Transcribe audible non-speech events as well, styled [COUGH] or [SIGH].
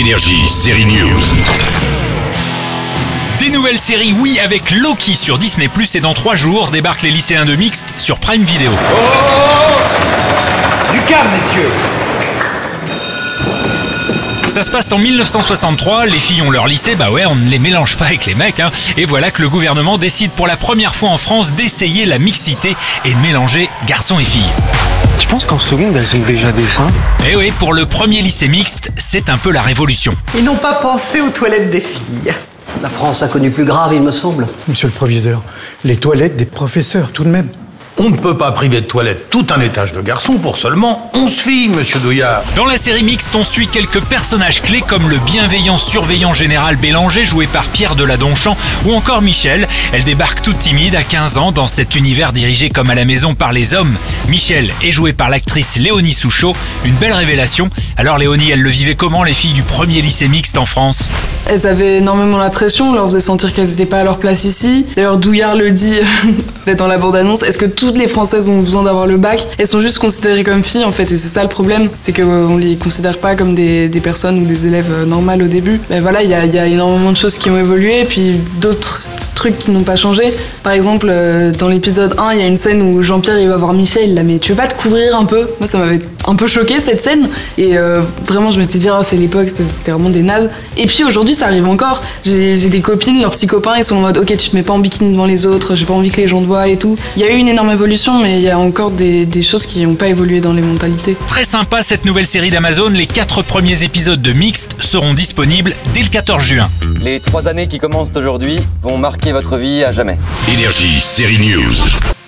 Énergie, série News. Des nouvelles séries, oui, avec Loki sur Disney Plus et dans trois jours débarquent les lycéens de Mixte sur Prime Video. Du calme, messieurs Ça se passe en 1963, les filles ont leur lycée, bah ouais, on ne les mélange pas avec les mecs, hein. Et voilà que le gouvernement décide pour la première fois en France d'essayer la mixité et de mélanger garçons et filles. Tu penses qu'en seconde, elles ont déjà des seins Et oui, pour le premier lycée mixte, c'est un peu la révolution. Ils n'ont pas pensé aux toilettes des filles. La France a connu plus grave, il me semble. Monsieur le proviseur, les toilettes des professeurs, tout de même. On ne peut pas priver de toilettes tout un étage de garçons pour seulement 11 filles, monsieur Douillard. Dans la série mixte, on suit quelques personnages clés comme le bienveillant surveillant général Bélanger joué par Pierre Deladonchamp ou encore Michel. Elle débarque toute timide à 15 ans dans cet univers dirigé comme à la maison par les hommes. Michel est jouée par l'actrice Léonie Souchot, une belle révélation. Alors Léonie, elle le vivait comment les filles du premier lycée mixte en France? Elles avaient énormément la pression, on leur faisait sentir qu'elles n'étaient pas à leur place ici. D'ailleurs, Douillard le dit [LAUGHS] dans la bande-annonce. Est-ce que toutes les Françaises ont besoin d'avoir le bac? Elles sont juste considérées comme filles en fait, et c'est ça le problème. C'est qu'on les considère pas comme des, personnes ou des élèves euh, normales au début. Ben voilà, il y y a énormément de choses qui ont évolué, et puis d'autres trucs qui n'ont pas changé. Par exemple, euh, dans l'épisode 1, il y a une scène où Jean-Pierre il va voir Michel, là, mais tu veux pas te couvrir un peu? Moi, ça m'avait un peu choqué cette scène. Et euh, vraiment, je m'étais dit, oh, c'est l'époque, c'était vraiment des nazes. Et puis aujourd'hui, ça arrive encore. J'ai j'ai des copines, leurs petits copains, ils sont en mode, ok, tu te mets pas en bikini devant les autres, j'ai pas envie que les gens te voient et tout. Il y a eu une énorme évolution, mais il y a encore des, des choses qui n'ont pas évolué dans les mentalités. Très sympa cette nouvelle série d'Amazon, les quatre premiers épisodes de Mixte seront disponibles dès le 14 juin. Les trois années qui commencent aujourd'hui vont marquer votre vie à jamais. Énergie, série News.